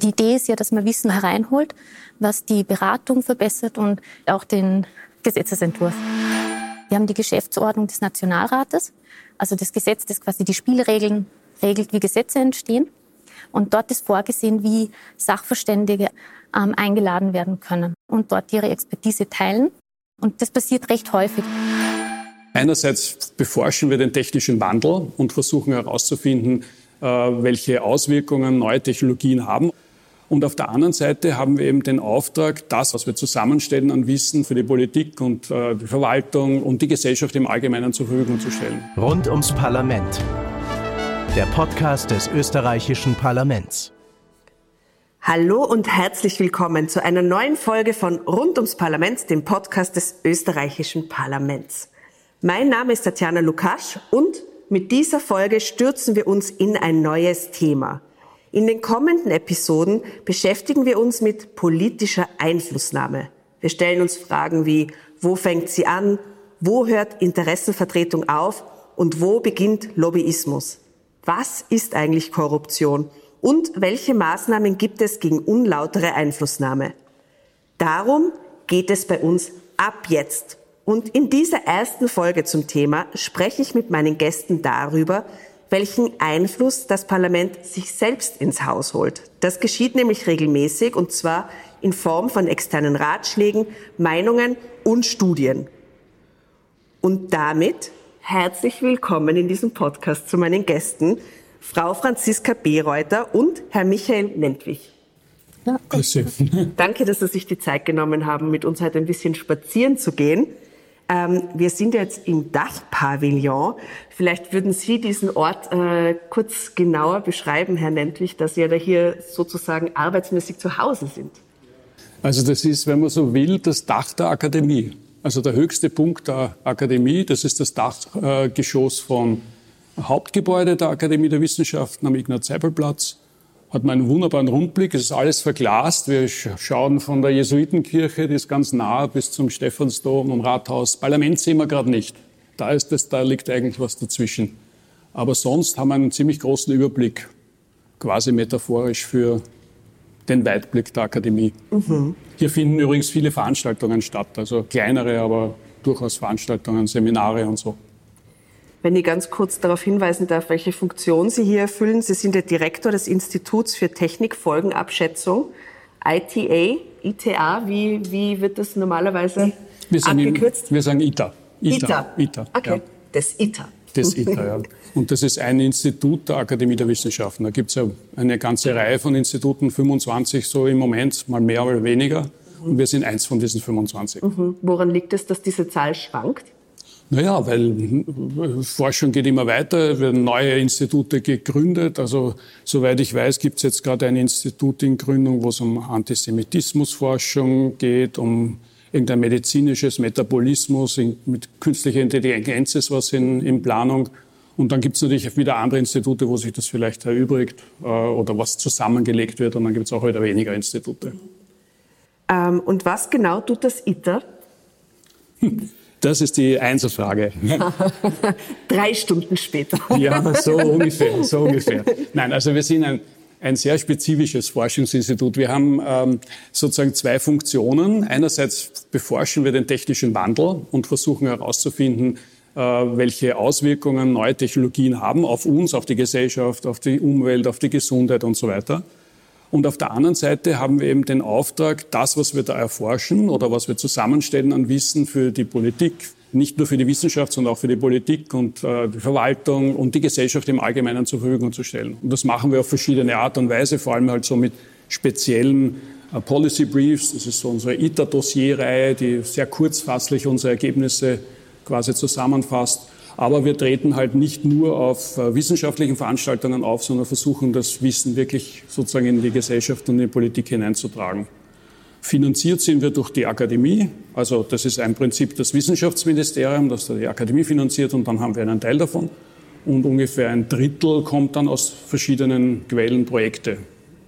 Die Idee ist ja, dass man Wissen hereinholt, was die Beratung verbessert und auch den Gesetzesentwurf. Wir haben die Geschäftsordnung des Nationalrates, also das Gesetz, das quasi die Spielregeln regelt, wie Gesetze entstehen. Und dort ist vorgesehen, wie Sachverständige ähm, eingeladen werden können und dort ihre Expertise teilen. Und das passiert recht häufig. Einerseits beforschen wir den technischen Wandel und versuchen herauszufinden, äh, welche Auswirkungen neue Technologien haben. Und auf der anderen Seite haben wir eben den Auftrag, das, was wir zusammenstellen an Wissen für die Politik und äh, die Verwaltung und die Gesellschaft im Allgemeinen zur Verfügung zu stellen. Rund ums Parlament. Der Podcast des österreichischen Parlaments. Hallo und herzlich willkommen zu einer neuen Folge von Rund ums Parlament, dem Podcast des österreichischen Parlaments. Mein Name ist Tatjana Lukasch und mit dieser Folge stürzen wir uns in ein neues Thema. In den kommenden Episoden beschäftigen wir uns mit politischer Einflussnahme. Wir stellen uns Fragen wie, wo fängt sie an? Wo hört Interessenvertretung auf? Und wo beginnt Lobbyismus? Was ist eigentlich Korruption? Und welche Maßnahmen gibt es gegen unlautere Einflussnahme? Darum geht es bei uns ab jetzt. Und in dieser ersten Folge zum Thema spreche ich mit meinen Gästen darüber, welchen Einfluss das Parlament sich selbst ins Haus holt. Das geschieht nämlich regelmäßig und zwar in Form von externen Ratschlägen, Meinungen und Studien. Und damit herzlich willkommen in diesem Podcast zu meinen Gästen, Frau Franziska Bereuter und Herr Michael Nentwich. Ja, Danke, dass Sie sich die Zeit genommen haben, mit uns heute ein bisschen spazieren zu gehen. Ähm, wir sind jetzt im Dachpavillon. Vielleicht würden Sie diesen Ort äh, kurz genauer beschreiben, Herr Nentwich, dass Sie ja da hier sozusagen arbeitsmäßig zu Hause sind. Also das ist, wenn man so will, das Dach der Akademie. Also der höchste Punkt der Akademie, das ist das Dachgeschoss vom Hauptgebäude der Akademie der Wissenschaften am Ignaz-Seipel-Platz hat man einen wunderbaren Rundblick. Es ist alles verglast. Wir schauen von der Jesuitenkirche, die ist ganz nah, bis zum Stephansdom und Rathaus. Parlament sehen wir gerade nicht. Da, ist das, da liegt eigentlich was dazwischen. Aber sonst haben wir einen ziemlich großen Überblick, quasi metaphorisch für den Weitblick der Akademie. Mhm. Hier finden übrigens viele Veranstaltungen statt, also kleinere, aber durchaus Veranstaltungen, Seminare und so. Wenn ich ganz kurz darauf hinweisen darf, welche Funktion Sie hier erfüllen. Sie sind der Direktor des Instituts für Technikfolgenabschätzung, ITA, ITA, wie, wie wird das normalerweise wir abgekürzt? wir sagen ITA. ITA. ITA. Okay, ja. das ITA. Das ITA, ja. Und das ist ein Institut der Akademie der Wissenschaften. Da gibt es ja eine ganze Reihe von Instituten, 25 so im Moment, mal mehr, mal weniger. Und wir sind eins von diesen 25. Mhm. Woran liegt es, dass diese Zahl schwankt? Naja, weil Forschung geht immer weiter, werden neue Institute gegründet. Also soweit ich weiß, gibt es jetzt gerade ein Institut in Gründung, wo es um Antisemitismusforschung geht, um irgendein medizinisches Metabolismus mit künstlicher Intelligenz ist was in, in Planung. Und dann gibt es natürlich wieder andere Institute, wo sich das vielleicht erübrigt äh, oder was zusammengelegt wird. Und dann gibt es auch wieder weniger Institute. Ähm, und was genau tut das ITER? Das ist die Einzelfrage. Drei Stunden später. ja, so ungefähr, so ungefähr. Nein, also wir sind ein, ein sehr spezifisches Forschungsinstitut. Wir haben ähm, sozusagen zwei Funktionen. Einerseits beforschen wir den technischen Wandel und versuchen herauszufinden, äh, welche Auswirkungen neue Technologien haben auf uns, auf die Gesellschaft, auf die Umwelt, auf die Gesundheit und so weiter. Und auf der anderen Seite haben wir eben den Auftrag, das, was wir da erforschen oder was wir zusammenstellen an Wissen für die Politik, nicht nur für die Wissenschaft, sondern auch für die Politik und äh, die Verwaltung und die Gesellschaft im Allgemeinen zur Verfügung zu stellen. Und das machen wir auf verschiedene Art und Weise, vor allem halt so mit speziellen äh, Policy Briefs. Das ist so unsere ITER-Dossierreihe, die sehr kurzfasslich unsere Ergebnisse quasi zusammenfasst. Aber wir treten halt nicht nur auf äh, wissenschaftlichen Veranstaltungen auf, sondern versuchen das Wissen wirklich sozusagen in die Gesellschaft und in die Politik hineinzutragen. Finanziert sind wir durch die Akademie. Also das ist ein Prinzip des Wissenschaftsministeriums, das die Akademie finanziert und dann haben wir einen Teil davon. Und ungefähr ein Drittel kommt dann aus verschiedenen Quellen, Projekte,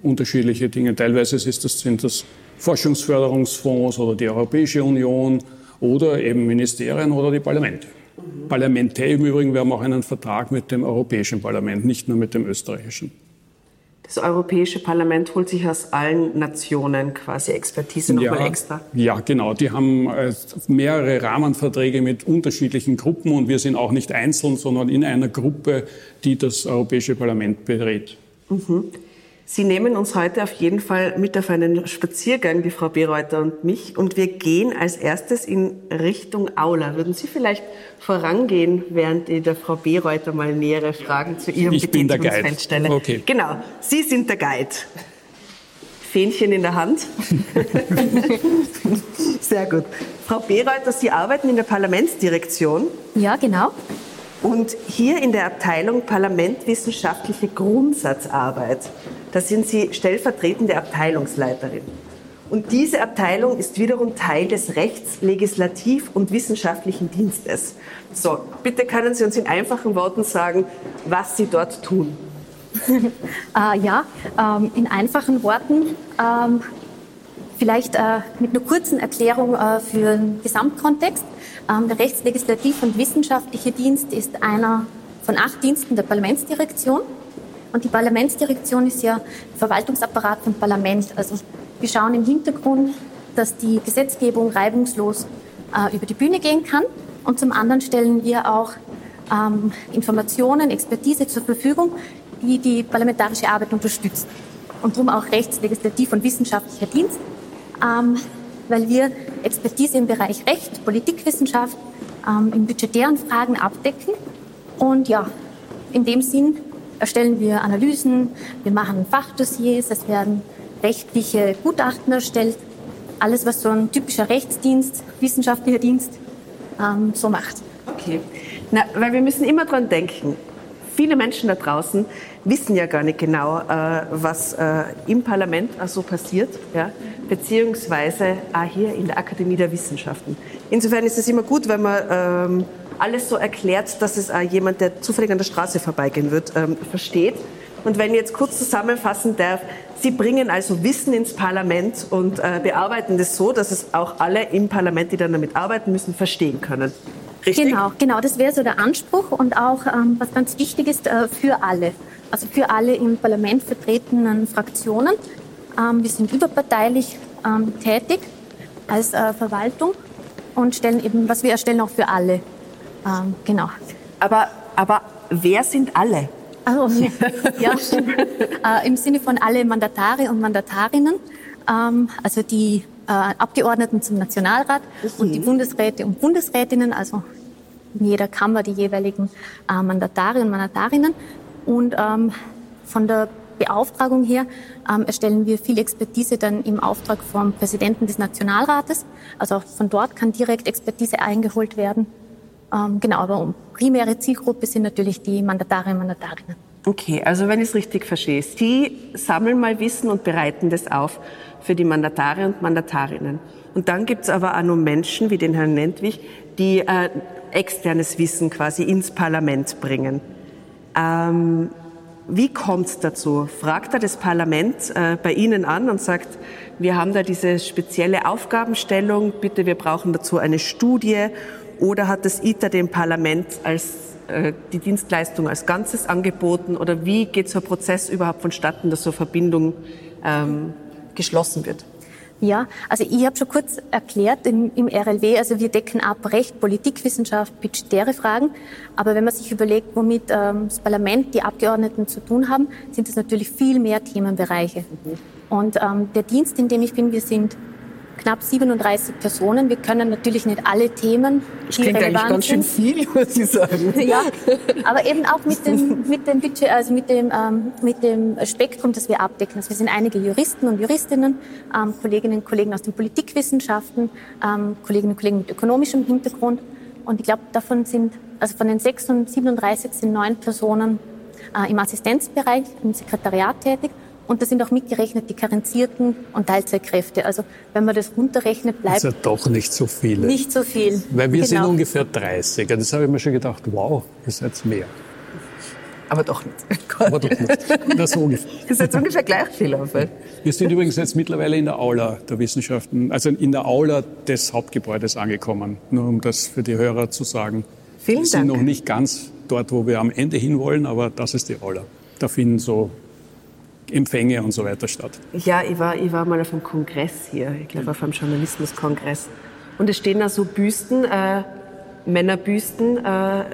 unterschiedliche Dinge. Teilweise ist das, sind das Forschungsförderungsfonds oder die Europäische Union oder eben Ministerien oder die Parlamente. Parlamentär im Übrigen, wir haben auch einen Vertrag mit dem Europäischen Parlament, nicht nur mit dem österreichischen. das Europäische Parlament holt sich aus allen Nationen quasi Expertise nochmal ja, extra. Ja, genau. Die haben äh, mehrere Rahmenverträge mit unterschiedlichen Gruppen und wir sind auch nicht einzeln, sondern in einer Gruppe, die das Europäische Parlament berät. Mhm. Sie nehmen uns heute auf jeden Fall mit auf einen Spaziergang, die Frau Bereuter und mich, und wir gehen als erstes in Richtung Aula. Würden Sie vielleicht vorangehen, während ich der Frau Bereuter mal nähere Fragen zu Ihrem ich bin der Guide. stelle? Okay. Genau, Sie sind der Guide. Fähnchen in der Hand. Sehr gut. Frau Bereuter, Sie arbeiten in der Parlamentsdirektion. Ja, genau. Und hier in der Abteilung Parlament wissenschaftliche Grundsatzarbeit, da sind Sie stellvertretende Abteilungsleiterin. Und diese Abteilung ist wiederum Teil des Rechts-, Legislativ- und Wissenschaftlichen Dienstes. So, bitte können Sie uns in einfachen Worten sagen, was Sie dort tun. äh, ja, ähm, in einfachen Worten ähm, Vielleicht äh, mit einer kurzen Erklärung äh, für den Gesamtkontext. Ähm, der Rechtslegislativ- und Wissenschaftliche Dienst ist einer von acht Diensten der Parlamentsdirektion. Und die Parlamentsdirektion ist ja Verwaltungsapparat vom Parlament. Also wir schauen im Hintergrund, dass die Gesetzgebung reibungslos äh, über die Bühne gehen kann. Und zum anderen stellen wir auch ähm, Informationen, Expertise zur Verfügung, die die parlamentarische Arbeit unterstützt. Und darum auch Rechtslegislativ- und Wissenschaftlicher Dienst ähm, weil wir Expertise im Bereich Recht, Politikwissenschaft, ähm, in budgetären Fragen abdecken. Und ja, in dem Sinn erstellen wir Analysen, wir machen Fachdossiers, es werden rechtliche Gutachten erstellt. Alles, was so ein typischer Rechtsdienst, wissenschaftlicher Dienst ähm, so macht. Okay. Na, weil wir müssen immer dran denken. Viele Menschen da draußen wissen ja gar nicht genau, äh, was äh, im Parlament so passiert. Ja? beziehungsweise auch hier in der Akademie der Wissenschaften. Insofern ist es immer gut, wenn man ähm, alles so erklärt, dass es auch jemand, der zufällig an der Straße vorbeigehen wird, ähm, versteht. Und wenn ich jetzt kurz zusammenfassen darf, Sie bringen also Wissen ins Parlament und äh, bearbeiten das so, dass es auch alle im Parlament, die dann damit arbeiten müssen, verstehen können. Richtig? Genau, genau, das wäre so der Anspruch und auch, ähm, was ganz wichtig ist, äh, für alle. Also für alle im Parlament vertretenen Fraktionen. Ähm, wir sind überparteilich ähm, tätig als äh, Verwaltung und stellen eben, was wir erstellen, auch für alle. Ähm, genau. Aber, aber wer sind alle? Also, ja, äh, im Sinne von alle Mandatare und Mandatarinnen, ähm, also die Abgeordneten zum Nationalrat und die Bundesräte und Bundesrätinnen, also in jeder Kammer die jeweiligen äh, Mandatare und Mandatarinnen. Und ähm, von der Beauftragung her ähm, erstellen wir viel Expertise dann im Auftrag vom Präsidenten des Nationalrates. Also auch von dort kann direkt Expertise eingeholt werden. Ähm, genau, aber primäre Zielgruppe sind natürlich die Mandatare und Mandatarinnen. Okay, also wenn ich es richtig verstehe, Sie sammeln mal Wissen und bereiten das auf für die Mandatare und Mandatarinnen. Und dann gibt es aber auch noch Menschen wie den Herrn Nentwich, die äh, externes Wissen quasi ins Parlament bringen. Ähm, wie kommt es dazu? Fragt er das Parlament äh, bei Ihnen an und sagt, wir haben da diese spezielle Aufgabenstellung, bitte, wir brauchen dazu eine Studie? Oder hat das ITER dem Parlament als äh, die Dienstleistung als Ganzes angeboten? Oder wie geht so ein Prozess überhaupt vonstatten, dass so Verbindung ähm, geschlossen wird? Ja, also ich habe schon kurz erklärt im, im, RLW, also wir decken ab Recht, Politikwissenschaft, budgetäre Fragen. Aber wenn man sich überlegt, womit ähm, das Parlament, die Abgeordneten zu tun haben, sind es natürlich viel mehr Themenbereiche. Mhm. Und ähm, der Dienst, in dem ich bin, wir sind knapp 37 Personen. Wir können natürlich nicht alle Themen, das klingt eigentlich ganz schön viel, muss ich sagen. ja, aber eben auch mit dem, mit dem Budget, also mit dem, ähm, mit dem Spektrum, das wir abdecken. Also wir sind einige Juristen und Juristinnen, ähm, Kolleginnen und Kollegen aus den Politikwissenschaften, ähm, Kolleginnen und Kollegen mit ökonomischem Hintergrund. Und ich glaube, davon sind, also von den 37 sind neun Personen äh, im Assistenzbereich, im Sekretariat tätig. Und da sind auch mitgerechnet die Karenzierten und Teilzeitkräfte. Also wenn man das runterrechnet, bleibt... Das ist ja doch nicht so viele. Nicht so viel. Weil wir genau. sind ungefähr 30. Das habe ich mir schon gedacht, wow, ihr seid mehr. Aber doch nicht. Aber doch nicht. Das so ungefähr. Ihr seid ungefähr gleich viel. Wir sind übrigens jetzt mittlerweile in der Aula der Wissenschaften, also in der Aula des Hauptgebäudes angekommen. Nur um das für die Hörer zu sagen. Vielen wir Dank. sind noch nicht ganz dort, wo wir am Ende hinwollen, aber das ist die Aula. Da finden so Empfänge und so weiter statt. Ja, ich war, ich war mal auf einem Kongress hier, ich glaube auf einem Journalismuskongress. Und es stehen da so Büsten, äh, Männerbüsten äh, ja,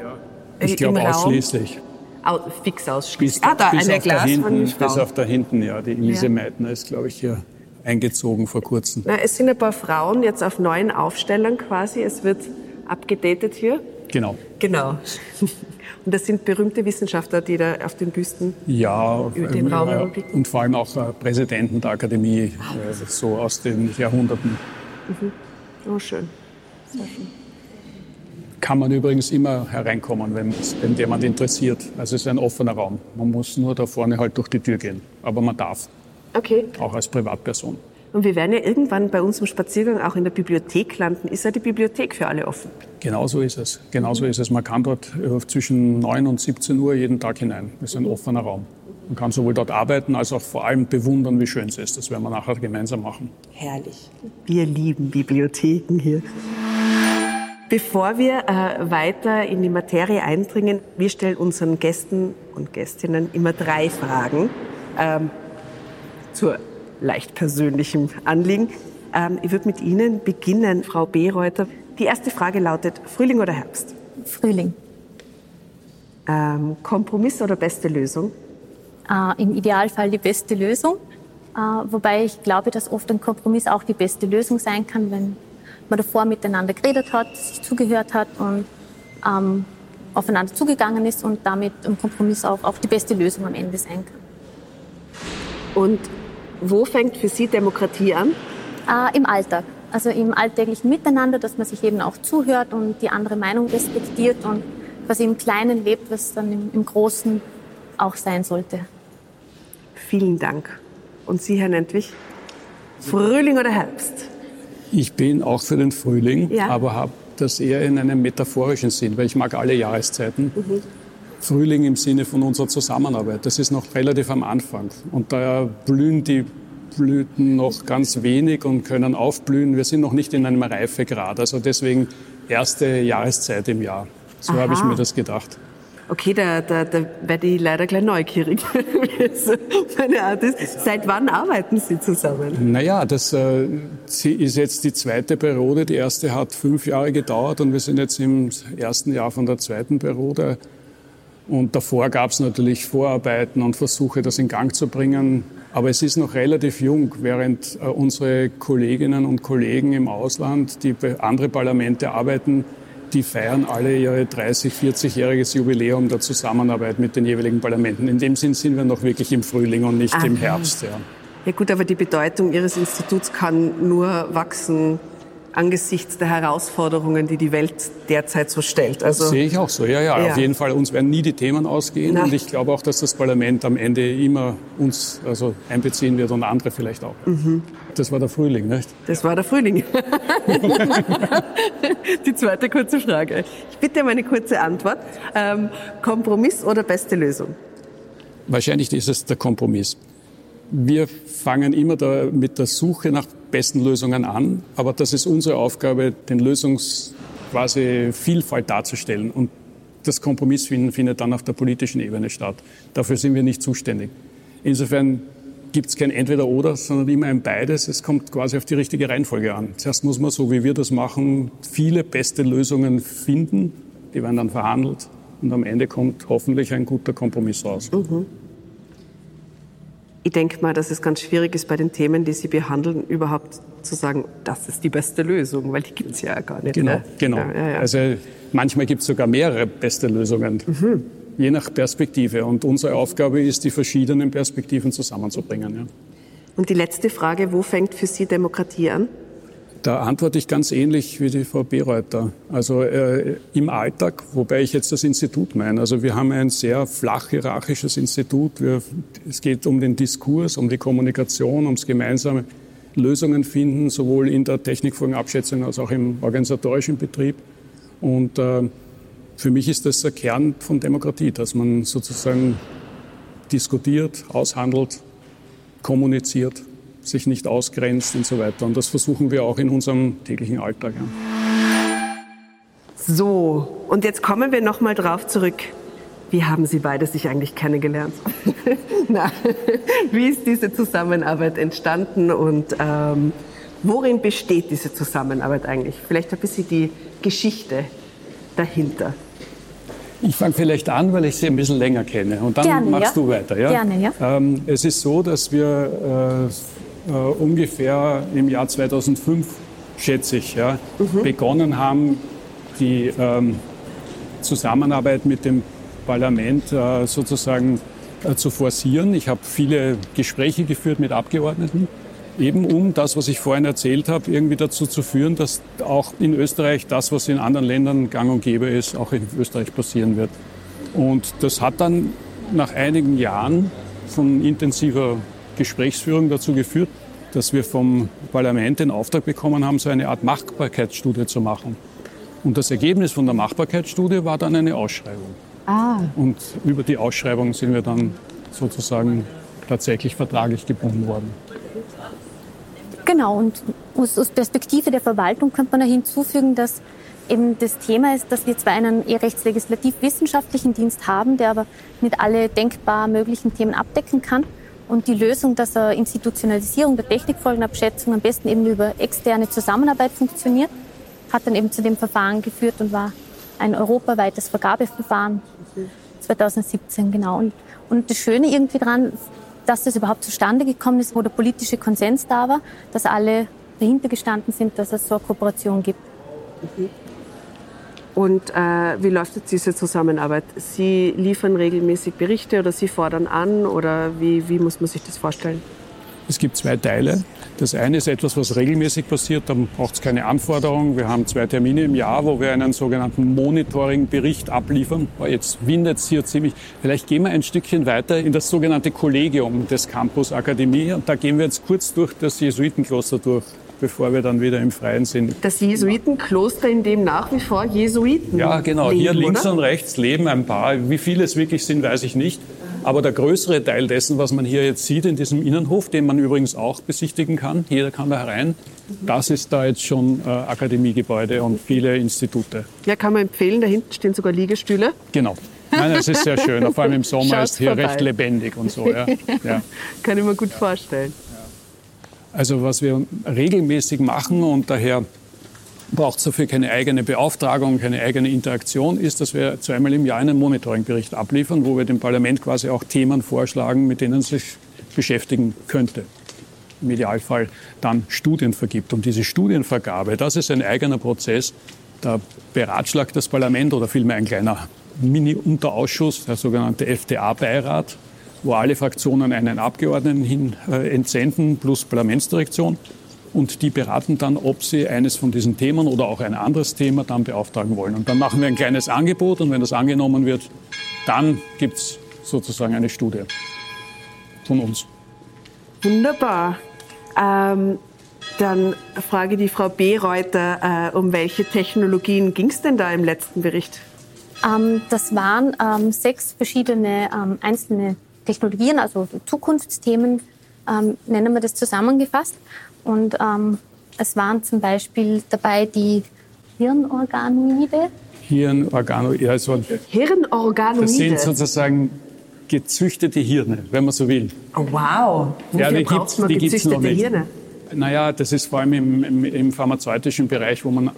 ich glaube ausschließlich. Au, fix ausschließlich. Bis, ah, da, bis eine Glas hinten, von Frau. Bis auf da hinten, ja. Die Ilse ja. Meitner ist, glaube ich, hier eingezogen vor kurzem. Na, es sind ein paar Frauen jetzt auf neuen Aufstellern quasi. Es wird abgedatet hier. Genau. Genau. Und das sind berühmte Wissenschaftler, die da auf den Büsten ja, über den Raum ja, Und vor allem auch äh, Präsidenten der Akademie, äh, so aus den Jahrhunderten. Mhm. Oh, schön. Sehr schön. Kann man übrigens immer hereinkommen, wenn, wenn jemand interessiert. Also es ist ein offener Raum. Man muss nur da vorne halt durch die Tür gehen. Aber man darf. Okay. Auch als Privatperson. Und wir werden ja irgendwann bei unserem Spaziergang auch in der Bibliothek landen. Ist ja die Bibliothek für alle offen? Genau so ist es. Genau so ist es. Man kann dort äh, zwischen 9 und 17 Uhr jeden Tag hinein. Das ist ein offener Raum. Man kann sowohl dort arbeiten als auch vor allem bewundern, wie schön es ist. Das werden wir nachher gemeinsam machen. Herrlich. Wir lieben Bibliotheken hier. Bevor wir äh, weiter in die Materie eindringen, wir stellen unseren Gästen und Gästinnen immer drei Fragen ähm, zur leicht persönlichen Anliegen. Ähm, ich würde mit Ihnen beginnen, Frau Bereuter. Die erste Frage lautet, Frühling oder Herbst? Frühling. Ähm, Kompromiss oder beste Lösung? Äh, Im Idealfall die beste Lösung. Äh, wobei ich glaube, dass oft ein Kompromiss auch die beste Lösung sein kann, wenn man davor miteinander geredet hat, sich zugehört hat und ähm, aufeinander zugegangen ist und damit ein Kompromiss auch, auch die beste Lösung am Ende sein kann. Und wo fängt für Sie Demokratie an? Äh, Im Alltag. Also im alltäglichen Miteinander, dass man sich eben auch zuhört und die andere Meinung respektiert und was im Kleinen lebt, was dann im, im Großen auch sein sollte. Vielen Dank. Und Sie, Herr Nentwich? Frühling oder Herbst? Ich bin auch für den Frühling, ja. aber habe das eher in einem metaphorischen Sinn, weil ich mag alle Jahreszeiten. Mhm. Frühling im Sinne von unserer Zusammenarbeit. Das ist noch relativ am Anfang. Und da blühen die Blüten noch ganz wenig und können aufblühen. Wir sind noch nicht in einem Reifegrad. Also deswegen erste Jahreszeit im Jahr. So habe ich mir das gedacht. Okay, da, da, da werde ich leider gleich neugierig, meine Art ist. Seit wann arbeiten Sie zusammen? Naja, das äh, ist jetzt die zweite Periode. Die erste hat fünf Jahre gedauert und wir sind jetzt im ersten Jahr von der zweiten Periode. Und davor gab es natürlich Vorarbeiten und Versuche, das in Gang zu bringen. Aber es ist noch relativ jung, während äh, unsere Kolleginnen und Kollegen im Ausland, die bei andere Parlamente arbeiten, die feiern alle ihre 30-, 40-jähriges Jubiläum der Zusammenarbeit mit den jeweiligen Parlamenten. In dem Sinn sind wir noch wirklich im Frühling und nicht Aha. im Herbst. Ja. ja gut, aber die Bedeutung Ihres Instituts kann nur wachsen angesichts der Herausforderungen, die die Welt derzeit so stellt. Also das sehe ich auch so. Ja, ja, ja, Auf jeden Fall. Uns werden nie die Themen ausgehen. Na. Und ich glaube auch, dass das Parlament am Ende immer uns also einbeziehen wird und andere vielleicht auch. Mhm. Das war der Frühling, nicht? Das war der Frühling. die zweite kurze Frage. Ich bitte um eine kurze Antwort. Ähm, Kompromiss oder beste Lösung? Wahrscheinlich ist es der Kompromiss. Wir fangen immer da mit der Suche nach besten Lösungen an, aber das ist unsere Aufgabe, den Lösungs quasi Vielfalt darzustellen. Und das Kompromiss finden findet dann auf der politischen Ebene statt. Dafür sind wir nicht zuständig. Insofern gibt es kein Entweder-Oder, sondern immer ein Beides. Es kommt quasi auf die richtige Reihenfolge an. Zuerst muss man, so wie wir das machen, viele beste Lösungen finden. Die werden dann verhandelt und am Ende kommt hoffentlich ein guter Kompromiss raus. Mhm ich denke mal, dass es ganz schwierig ist, bei den Themen, die Sie behandeln, überhaupt zu sagen, das ist die beste Lösung, weil die gibt es ja gar nicht. Genau, ne? genau. Ja, ja, ja. Also manchmal gibt es sogar mehrere beste Lösungen, mhm. je nach Perspektive. Und unsere Aufgabe ist, die verschiedenen Perspektiven zusammenzubringen. Und die letzte Frage, wo fängt für Sie Demokratie an? Da antworte ich ganz ähnlich wie die Frau Bereuter. Also äh, im Alltag, wobei ich jetzt das Institut meine. Also wir haben ein sehr flach hierarchisches Institut. Wir, es geht um den Diskurs, um die Kommunikation, ums gemeinsame Lösungen finden, sowohl in der Technikfolgenabschätzung als auch im organisatorischen Betrieb. Und äh, für mich ist das der Kern von Demokratie, dass man sozusagen diskutiert, aushandelt, kommuniziert sich nicht ausgrenzt und so weiter. Und das versuchen wir auch in unserem täglichen Alltag. Ja. So, und jetzt kommen wir nochmal drauf zurück. Wie haben Sie beide sich eigentlich kennengelernt? Na, wie ist diese Zusammenarbeit entstanden und ähm, worin besteht diese Zusammenarbeit eigentlich? Vielleicht ein bisschen die Geschichte dahinter. Ich fange vielleicht an, weil ich sie ein bisschen länger kenne. Und dann Gerne, machst ja. du weiter. Ja? Gerne, ja. Ähm, es ist so, dass wir äh, äh, ungefähr im Jahr 2005, schätze ich, ja, begonnen haben, die ähm, Zusammenarbeit mit dem Parlament äh, sozusagen äh, zu forcieren. Ich habe viele Gespräche geführt mit Abgeordneten, eben um das, was ich vorhin erzählt habe, irgendwie dazu zu führen, dass auch in Österreich das, was in anderen Ländern gang und gäbe ist, auch in Österreich passieren wird. Und das hat dann nach einigen Jahren von intensiver Gesprächsführung dazu geführt, dass wir vom Parlament den Auftrag bekommen haben, so eine Art Machbarkeitsstudie zu machen. Und das Ergebnis von der Machbarkeitsstudie war dann eine Ausschreibung. Ah. Und über die Ausschreibung sind wir dann sozusagen tatsächlich vertraglich gebunden worden. Genau, und aus, Perspektive der Verwaltung könnte man noch hinzufügen, dass eben das Thema ist, dass wir zwar einen e-rechtslekis-wissenschaftlichen Dienst haben, der aber nicht alle denkbar möglichen Themen abdecken kann. Und die Lösung, dass eine Institutionalisierung der Technikfolgenabschätzung am besten eben über externe Zusammenarbeit funktioniert, hat dann eben zu dem Verfahren geführt und war ein europaweites Vergabeverfahren 2017, genau. Und, und das Schöne irgendwie dran, dass das überhaupt zustande gekommen ist, wo der politische Konsens da war, dass alle dahinter gestanden sind, dass es so eine Kooperation gibt. Und äh, wie läuft jetzt diese Zusammenarbeit? Sie liefern regelmäßig Berichte oder Sie fordern an oder wie, wie muss man sich das vorstellen? Es gibt zwei Teile. Das eine ist etwas, was regelmäßig passiert, dann braucht es keine Anforderung. Wir haben zwei Termine im Jahr, wo wir einen sogenannten Monitoring-Bericht abliefern. Oh, Jetzt windet es hier ziemlich. Vielleicht gehen wir ein Stückchen weiter in das sogenannte Kollegium des Campus Akademie. Und da gehen wir jetzt kurz durch das Jesuitenkloster durch, bevor wir dann wieder im Freien sind. Das Jesuitenkloster, in dem nach wie vor Jesuiten Ja, genau. leben, Hier links oder? und rechts leben ein paar. Wie viele es wirklich sind, weiß ich nicht. Aber der größere Teil dessen, was man hier jetzt sieht in diesem Innenhof, den man übrigens auch besichtigen kann, jeder kann da herein, das ist da jetzt schon äh, Akademiegebäude und viele Institute. Ja, kann man empfehlen. Da hinten stehen sogar Liegestühle. Genau. Nein, es ist sehr schön. Vor allem im Sommer Schaut's ist hier vorbei. recht lebendig und so. Ja. Ja. Kann ich mir gut vorstellen. Also was wir regelmäßig machen und daher braucht es dafür keine eigene Beauftragung, keine eigene Interaktion, ist, dass wir zweimal im Jahr einen Monitoringbericht abliefern, wo wir dem Parlament quasi auch Themen vorschlagen, mit denen es sich beschäftigen könnte. Im Idealfall dann Studien vergibt. Und diese Studienvergabe, das ist ein eigener Prozess. Da beratschlagt das Parlament oder vielmehr ein kleiner Mini-Unterausschuss, der sogenannte FTA-Beirat, wo alle Fraktionen einen Abgeordneten hin äh, entsenden plus Parlamentsdirektion. Und die beraten dann, ob sie eines von diesen Themen oder auch ein anderes Thema dann beauftragen wollen. Und dann machen wir ein kleines Angebot und wenn das angenommen wird, dann gibt es sozusagen eine Studie von uns. Wunderbar. Ähm, dann frage die Frau Bereuter, äh, um welche Technologien ging es denn da im letzten Bericht? Ähm, das waren ähm, sechs verschiedene ähm, einzelne Technologien, also Zukunftsthemen, ähm, nennen wir das zusammengefasst. Und ähm, es waren zum Beispiel dabei die Hirnorganoide. Hirnorgano, ja, also Hirnorganoide. das sind sozusagen gezüchtete Hirne, wenn man so will. oh, wow. Wofür Ja, die gibt's- man die gibt's noch gezüchtete nicht. Hirne? Naja, das ist vor allem im, im, im pharmazeutischen Bereich, wo man äh,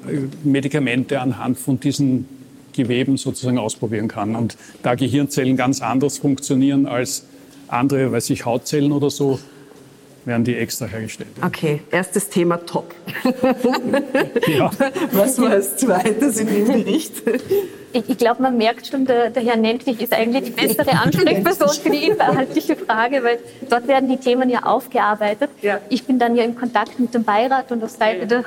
Medikamente anhand von diesen Geweben sozusagen ausprobieren kann. Und da Gehirnzellen ganz anders funktionieren als andere, weiß ich, Hautzellen oder so, werden die extra hergestellt. Okay, erstes Thema top. Ja. Was war als zweites in dem Bericht? Ich, ich glaube, man merkt schon, der, der Herr Nentwich ist eigentlich die bessere Ansprechperson für die inhaltliche Frage, weil dort werden die Themen ja aufgearbeitet. Ja. Ich bin dann ja im Kontakt mit dem Beirat und auf Seite der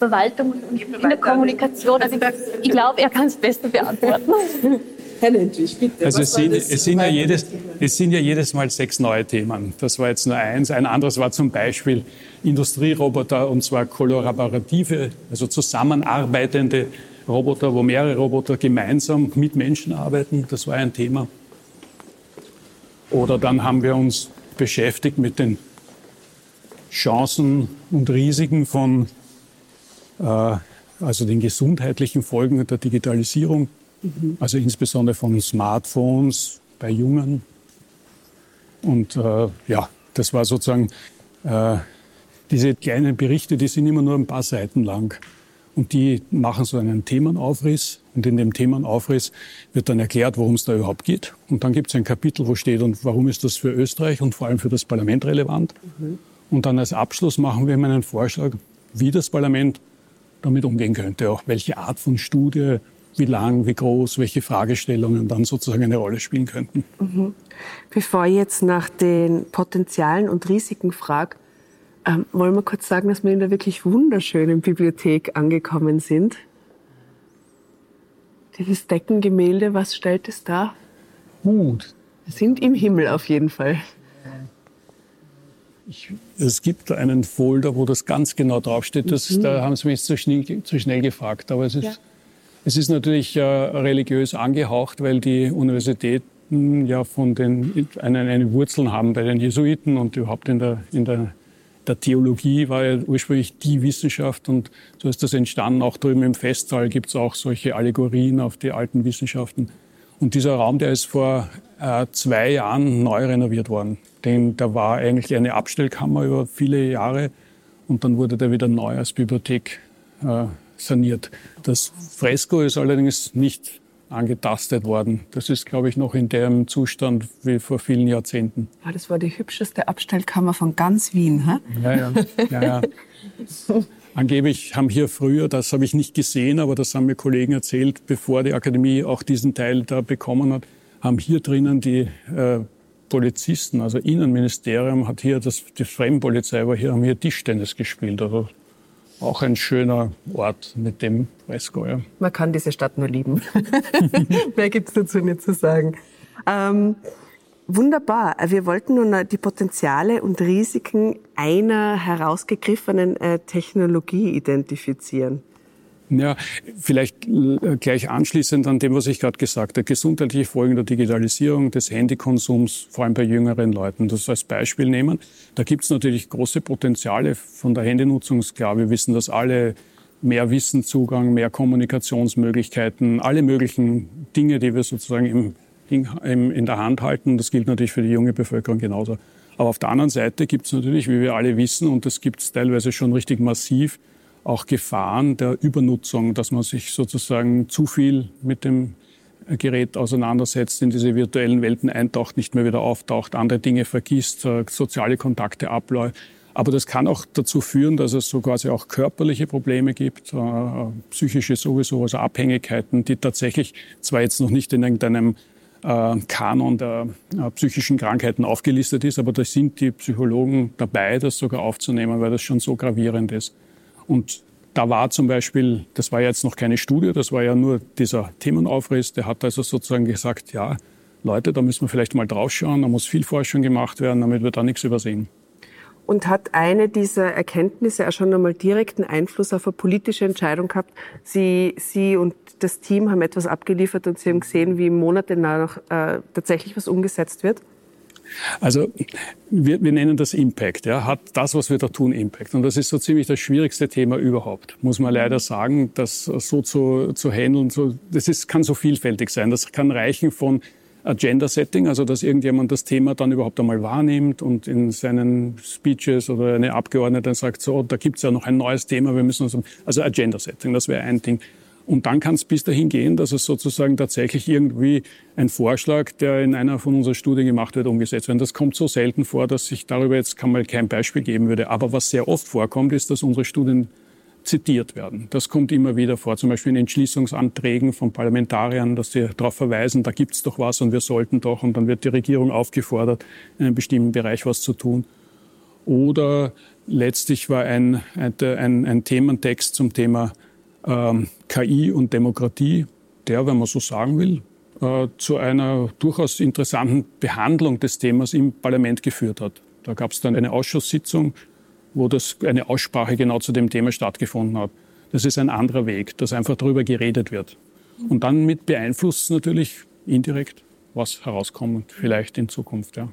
Verwaltung und in der Kommunikation. Also ich, ich glaube, er kann es besser beantworten. Herr Nentwich, bitte. Also es sind, es, sind ja jedes, es sind ja jedes Mal sechs neue Themen. Das war jetzt nur eins. Ein anderes war zum Beispiel Industrieroboter und zwar kollaborative, also zusammenarbeitende Roboter, wo mehrere Roboter gemeinsam mit Menschen arbeiten. Das war ein Thema. Oder dann haben wir uns beschäftigt mit den Chancen und Risiken von, also den gesundheitlichen Folgen der Digitalisierung. Mhm. Also insbesondere von Smartphones bei Jungen. Und äh, ja, das war sozusagen äh, diese kleinen Berichte, die sind immer nur ein paar Seiten lang. Und die machen so einen Themenaufriss. Und in dem Themenaufriss wird dann erklärt, worum es da überhaupt geht. Und dann gibt es ein Kapitel, wo steht, und warum ist das für Österreich und vor allem für das Parlament relevant. Mhm. Und dann als Abschluss machen wir einen Vorschlag, wie das Parlament damit umgehen könnte. Auch welche Art von Studie, wie lang, wie groß, welche Fragestellungen dann sozusagen eine Rolle spielen könnten. Mhm. Bevor ich jetzt nach den Potenzialen und Risiken frage, ähm, wollen wir kurz sagen, dass wir in der wirklich wunderschönen Bibliothek angekommen sind. Dieses Deckengemälde, was stellt es dar? Gut. Wir sind im Himmel auf jeden Fall. Ich, es gibt einen Folder, wo das ganz genau draufsteht. Das, mhm. Da haben Sie mich zu schnell, zu schnell gefragt. Aber es ist, ja. es ist natürlich äh, religiös angehaucht, weil die Universitäten ja von den, eine, eine Wurzeln haben bei den Jesuiten und überhaupt in der, in der der Theologie war ja ursprünglich die Wissenschaft und so ist das entstanden. Auch drüben im Festsaal gibt es auch solche Allegorien auf die alten Wissenschaften. Und dieser Raum, der ist vor äh, zwei Jahren neu renoviert worden. Denn da war eigentlich eine Abstellkammer über viele Jahre und dann wurde der wieder neu als Bibliothek äh, saniert. Das Fresko ist allerdings nicht angetastet worden. Das ist, glaube ich, noch in dem Zustand wie vor vielen Jahrzehnten. Ja, das war die hübscheste Abstellkammer von ganz Wien. Hä? Ja, ja, ja, ja. Angeblich haben hier früher, das habe ich nicht gesehen, aber das haben mir Kollegen erzählt, bevor die Akademie auch diesen Teil da bekommen hat, haben hier drinnen die äh, Polizisten, also Innenministerium hat hier, das, die Fremdenpolizei war hier, haben hier Tischtennis gespielt. Also auch ein schöner Ort mit dem Fresko. Ja. Man kann diese Stadt nur lieben. Mehr gibt es dazu nicht zu sagen. Ähm, wunderbar. Wir wollten nun die Potenziale und Risiken einer herausgegriffenen äh, Technologie identifizieren. Ja, vielleicht äh, gleich anschließend an dem, was ich gerade gesagt habe. Gesundheitliche Folgen der Digitalisierung, des Handykonsums, vor allem bei jüngeren Leuten, das als Beispiel nehmen. Da gibt es natürlich große Potenziale von der Handynutzung. Klar, wir wissen, dass alle mehr Wissenszugang, mehr Kommunikationsmöglichkeiten, alle möglichen Dinge, die wir sozusagen im, im, in der Hand halten. Das gilt natürlich für die junge Bevölkerung genauso. Aber auf der anderen Seite gibt es natürlich, wie wir alle wissen, und das gibt es teilweise schon richtig massiv, auch Gefahren der Übernutzung, dass man sich sozusagen zu viel mit dem Gerät auseinandersetzt, in diese virtuellen Welten eintaucht, nicht mehr wieder auftaucht, andere Dinge vergisst, soziale Kontakte abläuft. Aber das kann auch dazu führen, dass es so quasi auch körperliche Probleme gibt, äh, psychische sowieso, also Abhängigkeiten, die tatsächlich zwar jetzt noch nicht in irgendeinem äh, Kanon der äh, psychischen Krankheiten aufgelistet ist, aber da sind die Psychologen dabei, das sogar aufzunehmen, weil das schon so gravierend ist. Und da war zum Beispiel, das war jetzt noch keine Studie, das war ja nur dieser Themenaufriss, der hat also sozusagen gesagt, ja, Leute, da müssen wir vielleicht mal draufschauen, da muss viel Forschung gemacht werden, damit wir da nichts übersehen. Und hat eine dieser Erkenntnisse auch schon einmal direkten Einfluss auf eine politische Entscheidung gehabt? Sie, Sie und das Team haben etwas abgeliefert und Sie haben gesehen, wie Monate nach äh, tatsächlich was umgesetzt wird? Also wir, wir nennen das Impact. Ja. Hat das, was wir da tun, Impact? Und das ist so ziemlich das schwierigste Thema überhaupt, muss man leider sagen, das so zu, zu handeln. So, das ist, kann so vielfältig sein. Das kann reichen von Agenda-Setting, also dass irgendjemand das Thema dann überhaupt einmal wahrnimmt und in seinen Speeches oder eine Abgeordnete sagt, so, da gibt's ja noch ein neues Thema, wir müssen uns, also Agenda-Setting, das wäre ein Ding. Und dann kann es bis dahin gehen, dass es sozusagen tatsächlich irgendwie ein Vorschlag, der in einer von unseren Studien gemacht wird, umgesetzt wird. Das kommt so selten vor, dass ich darüber jetzt kann mal kein Beispiel geben würde. Aber was sehr oft vorkommt, ist, dass unsere Studien zitiert werden. Das kommt immer wieder vor, zum Beispiel in Entschließungsanträgen von Parlamentariern, dass sie darauf verweisen, da gibt es doch was und wir sollten doch. Und dann wird die Regierung aufgefordert, in einem bestimmten Bereich was zu tun. Oder letztlich war ein, ein, ein Thementext zum Thema ähm, KI und Demokratie, der, wenn man so sagen will, äh, zu einer durchaus interessanten Behandlung des Themas im Parlament geführt hat. Da gab es dann eine Ausschusssitzung, wo das, eine Aussprache genau zu dem Thema stattgefunden hat. Das ist ein anderer Weg, dass einfach darüber geredet wird. Und dann mit beeinflusst natürlich indirekt, was herauskommt, vielleicht in Zukunft. Ja.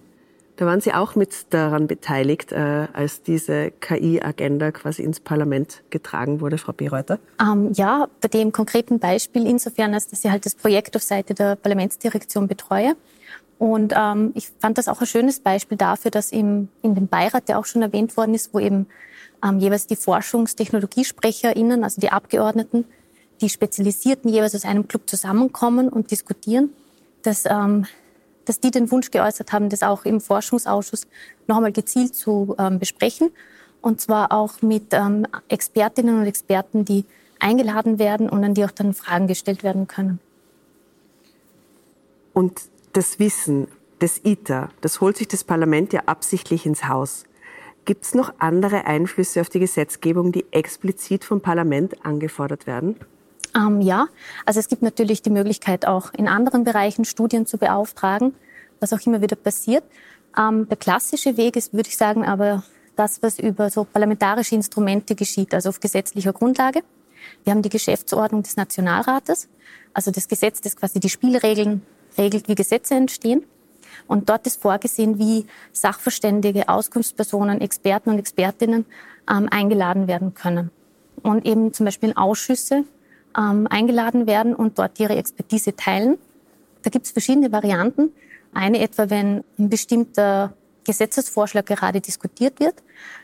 Da waren Sie auch mit daran beteiligt, äh, als diese KI-Agenda quasi ins Parlament getragen wurde, Frau Bereuter? Ähm, ja, bei dem konkreten Beispiel insofern, als dass ich halt das Projekt auf Seite der Parlamentsdirektion betreue. Und ähm, ich fand das auch ein schönes Beispiel dafür, dass im, in dem Beirat, der auch schon erwähnt worden ist, wo eben ähm, jeweils die ForschungstechnologiesprecherInnen, also die Abgeordneten, die Spezialisierten jeweils aus einem Club zusammenkommen und diskutieren, dass, ähm, dass die den Wunsch geäußert haben, das auch im Forschungsausschuss noch einmal gezielt zu ähm, besprechen. Und zwar auch mit ähm, Expertinnen und Experten, die eingeladen werden und an die auch dann Fragen gestellt werden können. Und das Wissen des ITER, das holt sich das Parlament ja absichtlich ins Haus. Gibt es noch andere Einflüsse auf die Gesetzgebung, die explizit vom Parlament angefordert werden? Ähm, ja, also es gibt natürlich die Möglichkeit, auch in anderen Bereichen Studien zu beauftragen, was auch immer wieder passiert. Ähm, der klassische Weg ist, würde ich sagen, aber das, was über so parlamentarische Instrumente geschieht, also auf gesetzlicher Grundlage. Wir haben die Geschäftsordnung des Nationalrates, also das Gesetz, das quasi die Spielregeln regelt, wie Gesetze entstehen. Und dort ist vorgesehen, wie Sachverständige, Auskunftspersonen, Experten und Expertinnen ähm, eingeladen werden können. Und eben zum Beispiel in Ausschüsse ähm, eingeladen werden und dort ihre Expertise teilen. Da gibt es verschiedene Varianten. Eine etwa, wenn ein bestimmter Gesetzesvorschlag gerade diskutiert wird.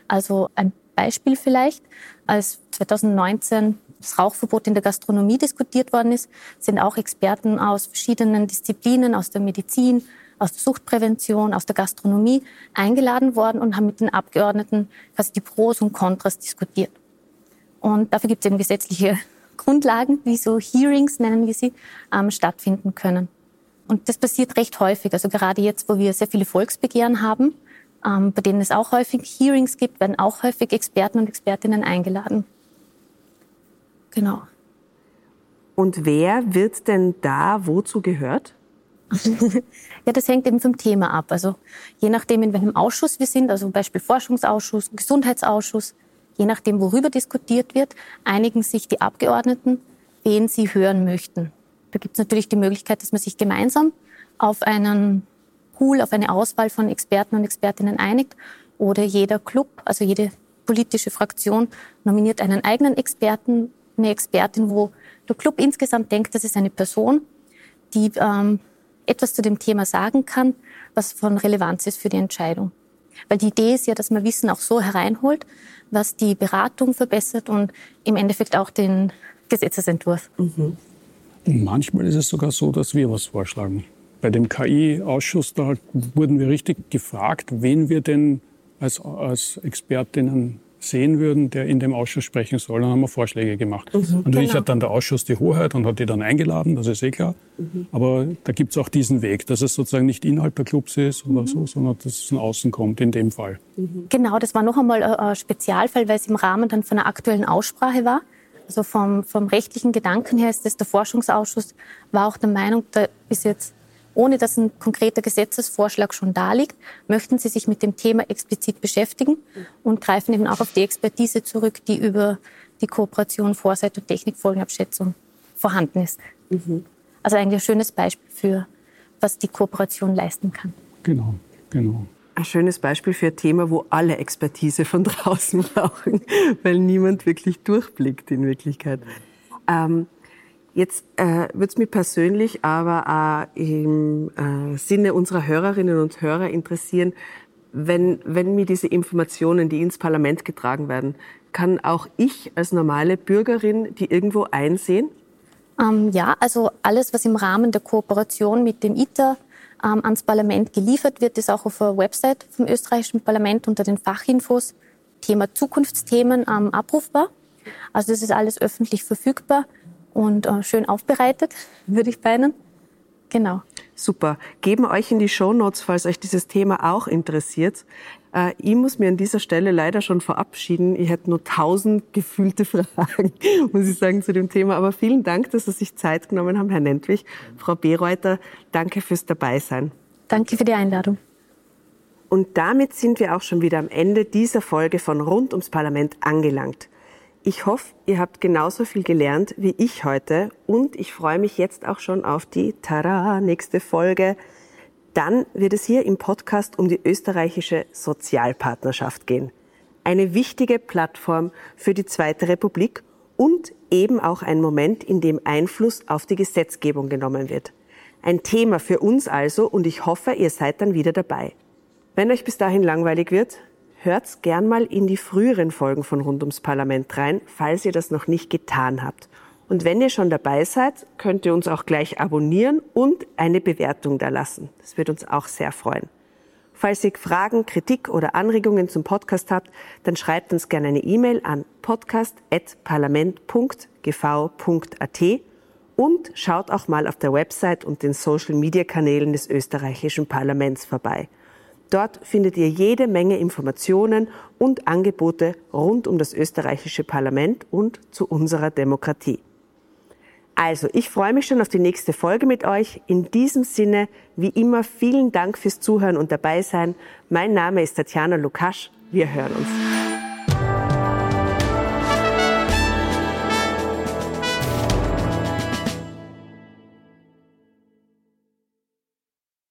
Also ein Beispiel vielleicht, als 2019 das Rauchverbot in der Gastronomie diskutiert worden ist, sind auch Experten aus verschiedenen Disziplinen, aus der Medizin, aus der Suchtprävention, aus der Gastronomie eingeladen worden und haben mit den Abgeordneten quasi die Pros und Kontras diskutiert. Und dafür gibt es eben gesetzliche Grundlagen, wie so Hearings nennen wir sie, ähm, stattfinden können. Und das passiert recht häufig. Also gerade jetzt, wo wir sehr viele Volksbegehren haben, ähm, bei denen es auch häufig Hearings gibt, werden auch häufig Experten und Expertinnen eingeladen. Genau. Und wer wird denn da wozu gehört? ja, das hängt eben vom Thema ab. Also je nachdem, in welchem Ausschuss wir sind, also zum Beispiel Forschungsausschuss, Gesundheitsausschuss, je nachdem, worüber diskutiert wird, einigen sich die Abgeordneten, wen sie hören möchten. Da gibt es natürlich die Möglichkeit, dass man sich gemeinsam auf einen Pool, auf eine Auswahl von Experten und Expertinnen einigt oder jeder Club, also jede politische Fraktion nominiert einen eigenen Experten, eine Expertin, wo der Club insgesamt denkt, das ist eine Person, die ähm, etwas zu dem Thema sagen kann, was von Relevanz ist für die Entscheidung. Weil die Idee ist ja, dass man Wissen auch so hereinholt, was die Beratung verbessert und im Endeffekt auch den Gesetzesentwurf. Mhm. Manchmal ist es sogar so, dass wir was vorschlagen. Bei dem KI-Ausschuss, da wurden wir richtig gefragt, wen wir denn als, als Expertinnen sehen würden, der in dem Ausschuss sprechen soll. Dann haben wir Vorschläge gemacht. Mhm, und natürlich genau. hat dann der Ausschuss die Hoheit und hat die dann eingeladen, das ist eh klar. Mhm. Aber da gibt es auch diesen Weg, dass es sozusagen nicht Inhalt der Clubs ist oder mhm. so, sondern dass es von außen kommt in dem Fall. Mhm. Genau, das war noch einmal ein Spezialfall, weil es im Rahmen dann von einer aktuellen Aussprache war. Also vom, vom rechtlichen Gedanken her ist das der Forschungsausschuss war auch der Meinung, da ist jetzt ohne dass ein konkreter Gesetzesvorschlag schon da liegt, möchten Sie sich mit dem Thema explizit beschäftigen und greifen eben auch auf die Expertise zurück, die über die Kooperation Vorseite und Technikfolgenabschätzung vorhanden ist. Mhm. Also eigentlich ein schönes Beispiel für, was die Kooperation leisten kann. Genau, genau. Ein schönes Beispiel für ein Thema, wo alle Expertise von draußen brauchen, weil niemand wirklich durchblickt in Wirklichkeit. Ähm, Jetzt äh, würde mich persönlich aber auch im äh, Sinne unserer Hörerinnen und Hörer interessieren, wenn, wenn mir diese Informationen, die ins Parlament getragen werden, kann auch ich als normale Bürgerin die irgendwo einsehen? Ähm, ja, also alles, was im Rahmen der Kooperation mit dem ITER ähm, ans Parlament geliefert wird, ist auch auf der Website vom österreichischen Parlament unter den Fachinfos Thema Zukunftsthemen ähm, abrufbar. Also das ist alles öffentlich verfügbar und äh, schön aufbereitet, würde ich meinen. Genau. Super. Geben euch in die Show Notes, falls euch dieses Thema auch interessiert. Äh, ich muss mir an dieser Stelle leider schon verabschieden. Ich hätte nur tausend gefühlte Fragen, muss ich sagen, zu dem Thema. Aber vielen Dank, dass Sie sich Zeit genommen haben, Herr Nentwich. Frau Bereuter, danke fürs Dabeisein. Danke für die Einladung. Und damit sind wir auch schon wieder am Ende dieser Folge von Rund ums Parlament angelangt. Ich hoffe, ihr habt genauso viel gelernt wie ich heute und ich freue mich jetzt auch schon auf die Tada nächste Folge. dann wird es hier im Podcast um die österreichische Sozialpartnerschaft gehen. Eine wichtige Plattform für die Zweite Republik und eben auch ein Moment, in dem Einfluss auf die Gesetzgebung genommen wird. Ein Thema für uns also und ich hoffe, ihr seid dann wieder dabei. Wenn euch bis dahin langweilig wird, hört gern mal in die früheren Folgen von Rund ums Parlament rein, falls ihr das noch nicht getan habt. Und wenn ihr schon dabei seid, könnt ihr uns auch gleich abonnieren und eine Bewertung da lassen. Das wird uns auch sehr freuen. Falls ihr Fragen, Kritik oder Anregungen zum Podcast habt, dann schreibt uns gerne eine E-Mail an podcast.parlament.gv.at und schaut auch mal auf der Website und den Social-Media-Kanälen des österreichischen Parlaments vorbei. Dort findet ihr jede Menge Informationen und Angebote rund um das österreichische Parlament und zu unserer Demokratie. Also, ich freue mich schon auf die nächste Folge mit euch. In diesem Sinne, wie immer, vielen Dank fürs Zuhören und dabei sein. Mein Name ist Tatjana Lukasch. Wir hören uns.